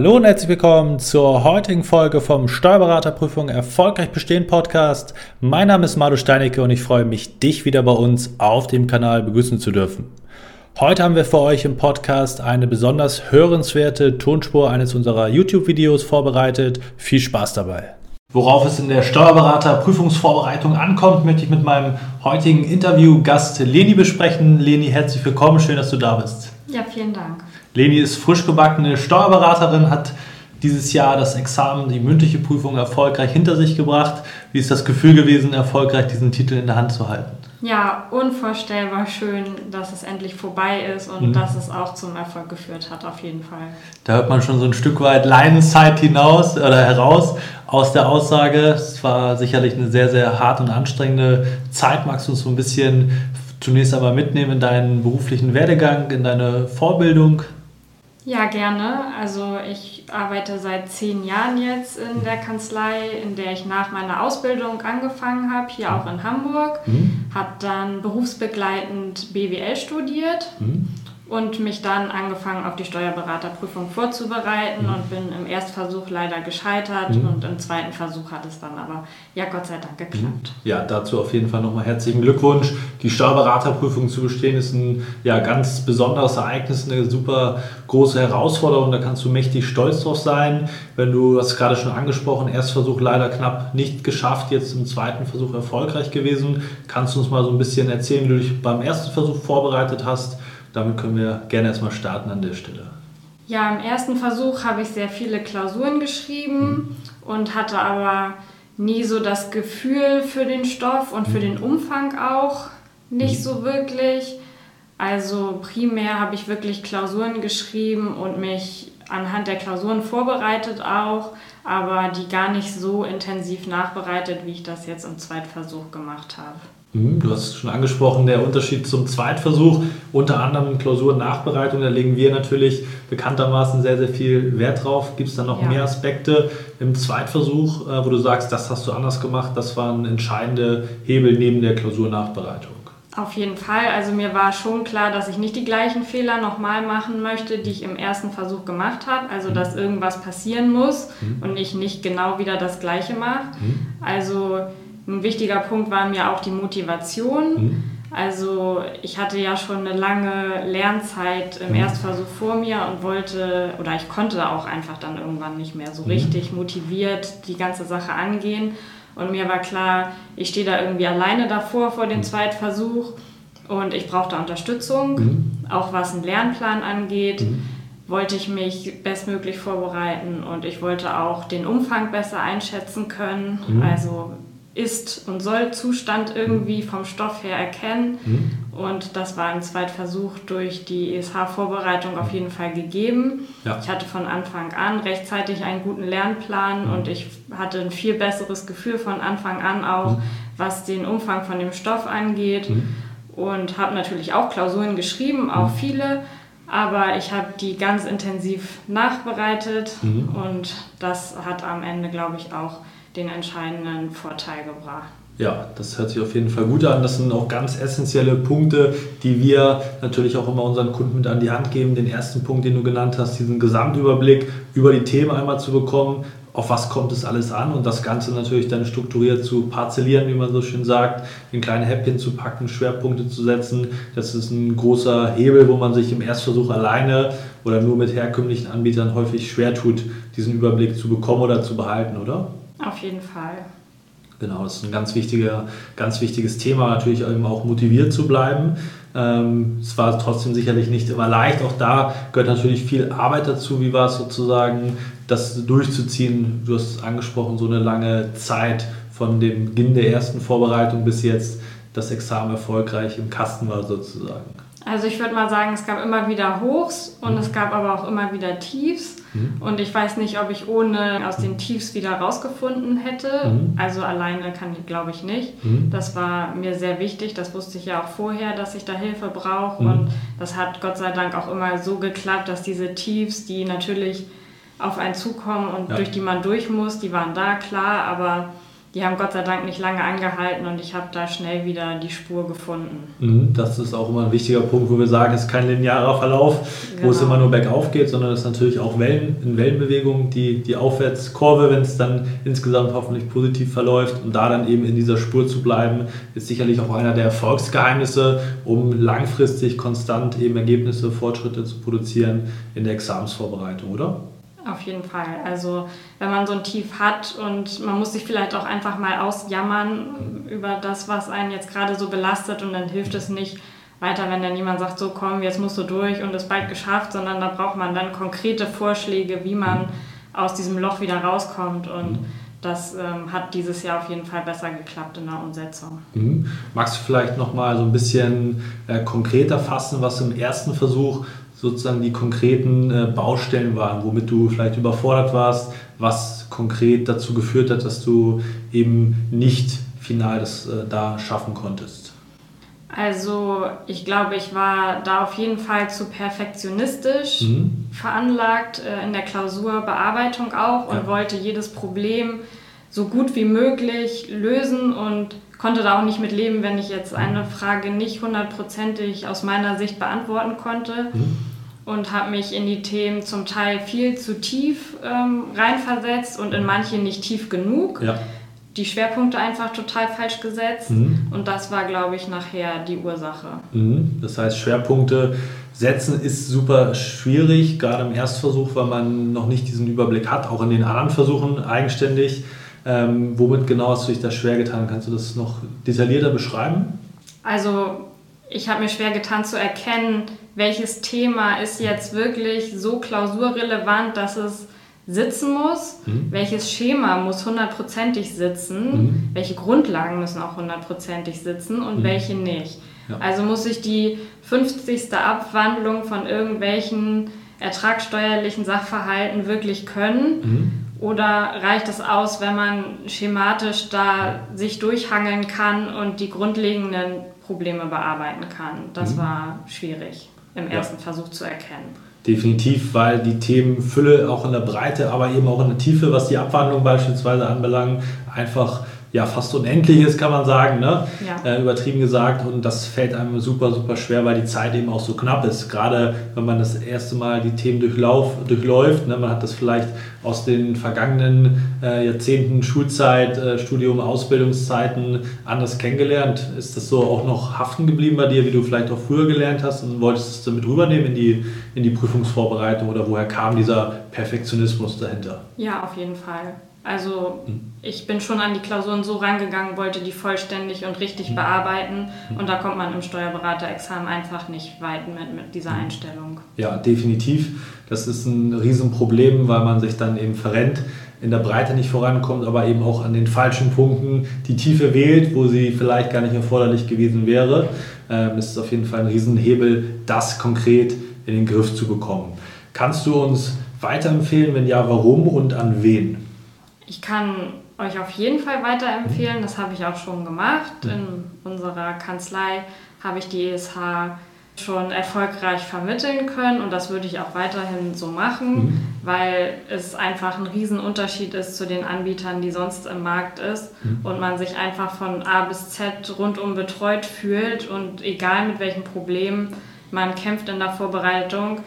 Hallo und herzlich willkommen zur heutigen Folge vom Steuerberaterprüfung Erfolgreich Bestehen Podcast. Mein Name ist Madu Steinecke und ich freue mich, dich wieder bei uns auf dem Kanal begrüßen zu dürfen. Heute haben wir für euch im Podcast eine besonders hörenswerte Tonspur eines unserer YouTube-Videos vorbereitet. Viel Spaß dabei. Worauf es in der Steuerberaterprüfungsvorbereitung ankommt, möchte ich mit meinem heutigen Interviewgast Leni besprechen. Leni, herzlich willkommen, schön, dass du da bist. Ja, vielen Dank. Leni ist frisch gebackene Steuerberaterin, hat dieses Jahr das Examen, die mündliche Prüfung erfolgreich hinter sich gebracht. Wie ist das Gefühl gewesen, erfolgreich diesen Titel in der Hand zu halten? Ja, unvorstellbar schön, dass es endlich vorbei ist und mhm. dass es auch zum Erfolg geführt hat, auf jeden Fall. Da hört man schon so ein Stück weit Leidenszeit hinaus oder heraus aus der Aussage. Es war sicherlich eine sehr, sehr hart und anstrengende Zeit. Magst du uns so ein bisschen zunächst einmal mitnehmen in deinen beruflichen Werdegang, in deine Vorbildung? Ja, gerne. Also ich arbeite seit zehn Jahren jetzt in der Kanzlei, in der ich nach meiner Ausbildung angefangen habe, hier auch in Hamburg. Mhm. Habe dann berufsbegleitend BWL studiert mhm und mich dann angefangen auf die Steuerberaterprüfung vorzubereiten mhm. und bin im Erstversuch leider gescheitert mhm. und im zweiten Versuch hat es dann aber ja Gott sei Dank geklappt. Mhm. Ja, dazu auf jeden Fall nochmal herzlichen Glückwunsch. Die Steuerberaterprüfung zu bestehen ist ein ja, ganz besonderes Ereignis, eine super große Herausforderung. Da kannst du mächtig stolz drauf sein. Wenn du, hast gerade schon angesprochen, Erstversuch leider knapp nicht geschafft, jetzt im zweiten Versuch erfolgreich gewesen. Kannst du uns mal so ein bisschen erzählen, wie du dich beim ersten Versuch vorbereitet hast? Damit können wir gerne erstmal starten an der Stelle. Ja, im ersten Versuch habe ich sehr viele Klausuren geschrieben mhm. und hatte aber nie so das Gefühl für den Stoff und für mhm. den Umfang auch nicht mhm. so wirklich. Also primär habe ich wirklich Klausuren geschrieben und mich anhand der Klausuren vorbereitet auch, aber die gar nicht so intensiv nachbereitet, wie ich das jetzt im Zweitversuch gemacht habe. Mhm, du hast schon angesprochen, der Unterschied zum Zweitversuch, unter anderem Klausuren-Nachbereitung, da legen wir natürlich bekanntermaßen sehr, sehr viel Wert drauf. Gibt es da noch ja. mehr Aspekte im Zweitversuch, äh, wo du sagst, das hast du anders gemacht, das waren entscheidende Hebel neben der Klausurnachbereitung? Auf jeden Fall. Also mir war schon klar, dass ich nicht die gleichen Fehler nochmal machen möchte, die ich im ersten Versuch gemacht habe. Also dass mhm. irgendwas passieren muss mhm. und ich nicht genau wieder das gleiche mache. Mhm. Also ein wichtiger Punkt war mir auch die Motivation. Mhm. Also ich hatte ja schon eine lange Lernzeit im mhm. Erstversuch vor mir und wollte oder ich konnte auch einfach dann irgendwann nicht mehr so mhm. richtig motiviert die ganze Sache angehen. Und mir war klar, ich stehe da irgendwie alleine davor vor dem mhm. Zweitversuch und ich brauchte Unterstützung, mhm. auch was einen Lernplan angeht. Mhm. Wollte ich mich bestmöglich vorbereiten und ich wollte auch den Umfang besser einschätzen können. Mhm. Also ist- und Soll-Zustand irgendwie vom Stoff her erkennen. Mhm. Und das war im Zweitversuch durch die ESH-Vorbereitung auf jeden Fall gegeben. Ja. Ich hatte von Anfang an rechtzeitig einen guten Lernplan mhm. und ich hatte ein viel besseres Gefühl von Anfang an auch, mhm. was den Umfang von dem Stoff angeht. Mhm. Und habe natürlich auch Klausuren geschrieben, auch mhm. viele. Aber ich habe die ganz intensiv nachbereitet mhm. und das hat am Ende, glaube ich, auch den entscheidenden Vorteil gebracht. Ja, das hört sich auf jeden Fall gut an. Das sind auch ganz essentielle Punkte, die wir natürlich auch immer unseren Kunden mit an die Hand geben. Den ersten Punkt, den du genannt hast, diesen Gesamtüberblick über die Themen einmal zu bekommen. Auf was kommt es alles an und das Ganze natürlich dann strukturiert zu parzellieren, wie man so schön sagt, in kleine Häppchen zu packen, Schwerpunkte zu setzen. Das ist ein großer Hebel, wo man sich im Erstversuch alleine oder nur mit herkömmlichen Anbietern häufig schwer tut, diesen Überblick zu bekommen oder zu behalten, oder? Auf jeden Fall. Genau, das ist ein ganz, wichtiger, ganz wichtiges Thema, natürlich eben auch motiviert zu bleiben. Ähm, es war trotzdem sicherlich nicht immer leicht. Auch da gehört natürlich viel Arbeit dazu. Wie war es sozusagen, das durchzuziehen? Du hast angesprochen, so eine lange Zeit von dem Beginn der ersten Vorbereitung bis jetzt das Examen erfolgreich im Kasten war sozusagen. Also ich würde mal sagen, es gab immer wieder Hochs und mhm. es gab aber auch immer wieder Tiefs. Mhm. Und ich weiß nicht, ob ich ohne aus den Tiefs wieder rausgefunden hätte. Mhm. Also alleine kann ich, glaube ich, nicht. Mhm. Das war mir sehr wichtig. Das wusste ich ja auch vorher, dass ich da Hilfe brauche. Mhm. Und das hat Gott sei Dank auch immer so geklappt, dass diese Tiefs, die natürlich auf einen zukommen und ja. durch die man durch muss, die waren da klar, aber die haben Gott sei Dank nicht lange angehalten und ich habe da schnell wieder die Spur gefunden. Mhm, das ist auch immer ein wichtiger Punkt, wo wir sagen, es ist kein linearer Verlauf, genau. wo es genau. immer nur bergauf geht, sondern es ist natürlich auch Wellen, in Wellenbewegung, die, die Aufwärtskurve, wenn es dann insgesamt hoffentlich positiv verläuft und da dann eben in dieser Spur zu bleiben, ist sicherlich auch einer der Erfolgsgeheimnisse, um langfristig konstant eben Ergebnisse, Fortschritte zu produzieren in der Examensvorbereitung, oder? Auf jeden Fall. Also wenn man so ein Tief hat und man muss sich vielleicht auch einfach mal ausjammern über das, was einen jetzt gerade so belastet und dann hilft es nicht weiter, wenn dann jemand sagt, so komm, jetzt musst du durch und es bald geschafft, sondern da braucht man dann konkrete Vorschläge, wie man aus diesem Loch wieder rauskommt und das ähm, hat dieses Jahr auf jeden Fall besser geklappt in der Umsetzung. Mhm. Magst du vielleicht noch mal so ein bisschen äh, konkreter fassen, was im ersten Versuch sozusagen die konkreten äh, Baustellen waren, womit du vielleicht überfordert warst, was konkret dazu geführt hat, dass du eben nicht final das äh, da schaffen konntest? Also ich glaube, ich war da auf jeden Fall zu perfektionistisch mhm. veranlagt, äh, in der Klausurbearbeitung auch und ja. wollte jedes Problem so gut wie möglich lösen und konnte da auch nicht mit leben, wenn ich jetzt eine Frage nicht hundertprozentig aus meiner Sicht beantworten konnte. Mhm und habe mich in die Themen zum Teil viel zu tief ähm, reinversetzt und in manche nicht tief genug. Ja. Die Schwerpunkte einfach total falsch gesetzt mhm. und das war, glaube ich, nachher die Ursache. Mhm. Das heißt, Schwerpunkte setzen ist super schwierig, gerade im Erstversuch, weil man noch nicht diesen Überblick hat, auch in den anderen Versuchen eigenständig. Ähm, womit genau hast du dich da schwer getan? Kannst du das noch detaillierter beschreiben? Also ich habe mir schwer getan zu erkennen, welches Thema ist jetzt wirklich so klausurrelevant, dass es sitzen muss, mhm. welches Schema muss hundertprozentig sitzen, mhm. welche Grundlagen müssen auch hundertprozentig sitzen und mhm. welche nicht. Ja. Also muss ich die 50. Abwandlung von irgendwelchen ertragssteuerlichen Sachverhalten wirklich können? Mhm. Oder reicht es aus, wenn man schematisch da sich durchhangeln kann und die grundlegenden Probleme bearbeiten kann? Das mhm. war schwierig im ersten ja. Versuch zu erkennen. Definitiv, weil die Themenfülle auch in der Breite, aber eben auch in der Tiefe, was die Abwandlung beispielsweise anbelangt, einfach ja fast unendlich ist, kann man sagen, ne? Ja. Äh, übertrieben gesagt. Und das fällt einem super, super schwer, weil die Zeit eben auch so knapp ist. Gerade wenn man das erste Mal die Themen durchlauf, durchläuft. Ne? Man hat das vielleicht aus den vergangenen äh, Jahrzehnten Schulzeit, äh, Studium, Ausbildungszeiten anders kennengelernt. Ist das so auch noch haften geblieben bei dir, wie du vielleicht auch früher gelernt hast und wolltest es damit rübernehmen in die, in die Prüfungsvorbereitung oder woher kam dieser Perfektionismus dahinter? Ja, auf jeden Fall. Also ich bin schon an die Klausuren so rangegangen, wollte die vollständig und richtig bearbeiten und da kommt man im Steuerberaterexamen einfach nicht weit mit, mit dieser Einstellung. Ja, definitiv. Das ist ein Riesenproblem, weil man sich dann eben verrennt, in der Breite nicht vorankommt, aber eben auch an den falschen Punkten die Tiefe wählt, wo sie vielleicht gar nicht erforderlich gewesen wäre. Ähm, es ist auf jeden Fall ein Riesenhebel, das konkret in den Griff zu bekommen. Kannst du uns weiterempfehlen? Wenn ja, warum und an wen? Ich kann euch auf jeden Fall weiterempfehlen, das habe ich auch schon gemacht. In unserer Kanzlei habe ich die ESH schon erfolgreich vermitteln können und das würde ich auch weiterhin so machen, mhm. weil es einfach ein Riesenunterschied ist zu den Anbietern, die sonst im Markt ist mhm. und man sich einfach von A bis Z rundum betreut fühlt und egal mit welchen Problemen man kämpft in der Vorbereitung,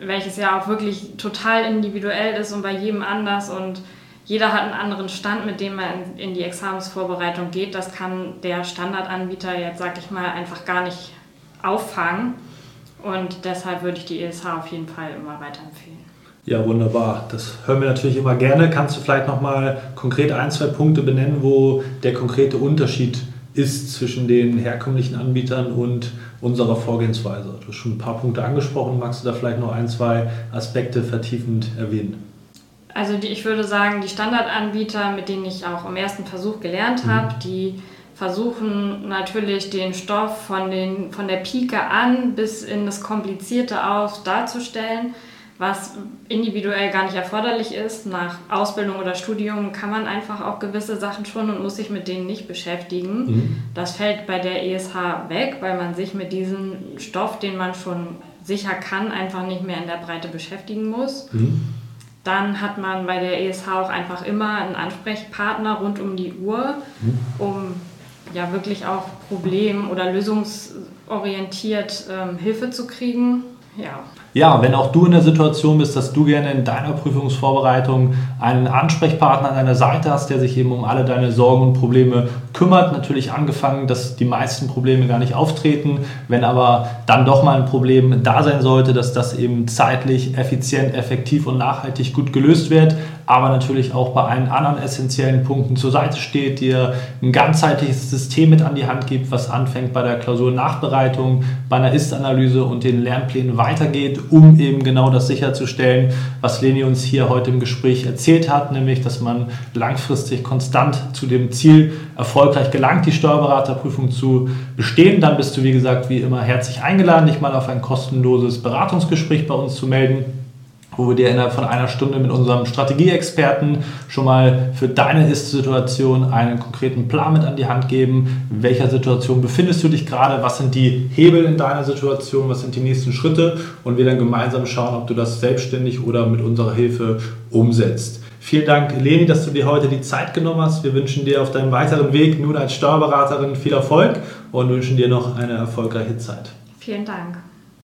welches ja auch wirklich total individuell ist und bei jedem anders und jeder hat einen anderen Stand, mit dem man in die Examensvorbereitung geht. Das kann der Standardanbieter jetzt, sag ich mal, einfach gar nicht auffangen. Und deshalb würde ich die ESH auf jeden Fall immer weiterempfehlen. Ja, wunderbar. Das hören wir natürlich immer gerne. Kannst du vielleicht nochmal konkret ein, zwei Punkte benennen, wo der konkrete Unterschied ist zwischen den herkömmlichen Anbietern und unserer Vorgehensweise? Du hast schon ein paar Punkte angesprochen. Magst du da vielleicht noch ein, zwei Aspekte vertiefend erwähnen? Also die, ich würde sagen, die Standardanbieter, mit denen ich auch im ersten Versuch gelernt mhm. habe, die versuchen natürlich den Stoff von, den, von der Pike an bis in das Komplizierte auf darzustellen, was individuell gar nicht erforderlich ist. Nach Ausbildung oder Studium kann man einfach auch gewisse Sachen schon und muss sich mit denen nicht beschäftigen. Mhm. Das fällt bei der ESH weg, weil man sich mit diesem Stoff, den man schon sicher kann, einfach nicht mehr in der Breite beschäftigen muss. Mhm. Dann hat man bei der ESH auch einfach immer einen Ansprechpartner rund um die Uhr, mhm. um ja wirklich auch problem- oder lösungsorientiert ähm, Hilfe zu kriegen. Ja. Ja, wenn auch du in der Situation bist, dass du gerne in deiner Prüfungsvorbereitung einen Ansprechpartner an deiner Seite hast, der sich eben um alle deine Sorgen und Probleme kümmert, natürlich angefangen, dass die meisten Probleme gar nicht auftreten, wenn aber dann doch mal ein Problem da sein sollte, dass das eben zeitlich, effizient, effektiv und nachhaltig gut gelöst wird, aber natürlich auch bei allen anderen essentiellen Punkten zur Seite steht, dir ein ganzheitliches System mit an die Hand gibt, was anfängt bei der Klausurnachbereitung, bei einer Ist-Analyse und den Lernplänen weitergeht, um eben genau das sicherzustellen, was Leni uns hier heute im Gespräch erzählt hat, nämlich, dass man langfristig konstant zu dem Ziel erfolgreich gelangt, die Steuerberaterprüfung zu bestehen. Dann bist du, wie gesagt, wie immer herzlich eingeladen, dich mal auf ein kostenloses Beratungsgespräch bei uns zu melden wo wir dir innerhalb von einer Stunde mit unserem Strategieexperten schon mal für deine Ist-Situation einen konkreten Plan mit an die Hand geben. In welcher Situation befindest du dich gerade? Was sind die Hebel in deiner Situation? Was sind die nächsten Schritte? Und wir dann gemeinsam schauen, ob du das selbstständig oder mit unserer Hilfe umsetzt. Vielen Dank, Leni, dass du dir heute die Zeit genommen hast. Wir wünschen dir auf deinem weiteren Weg nun als Steuerberaterin viel Erfolg und wünschen dir noch eine erfolgreiche Zeit. Vielen Dank.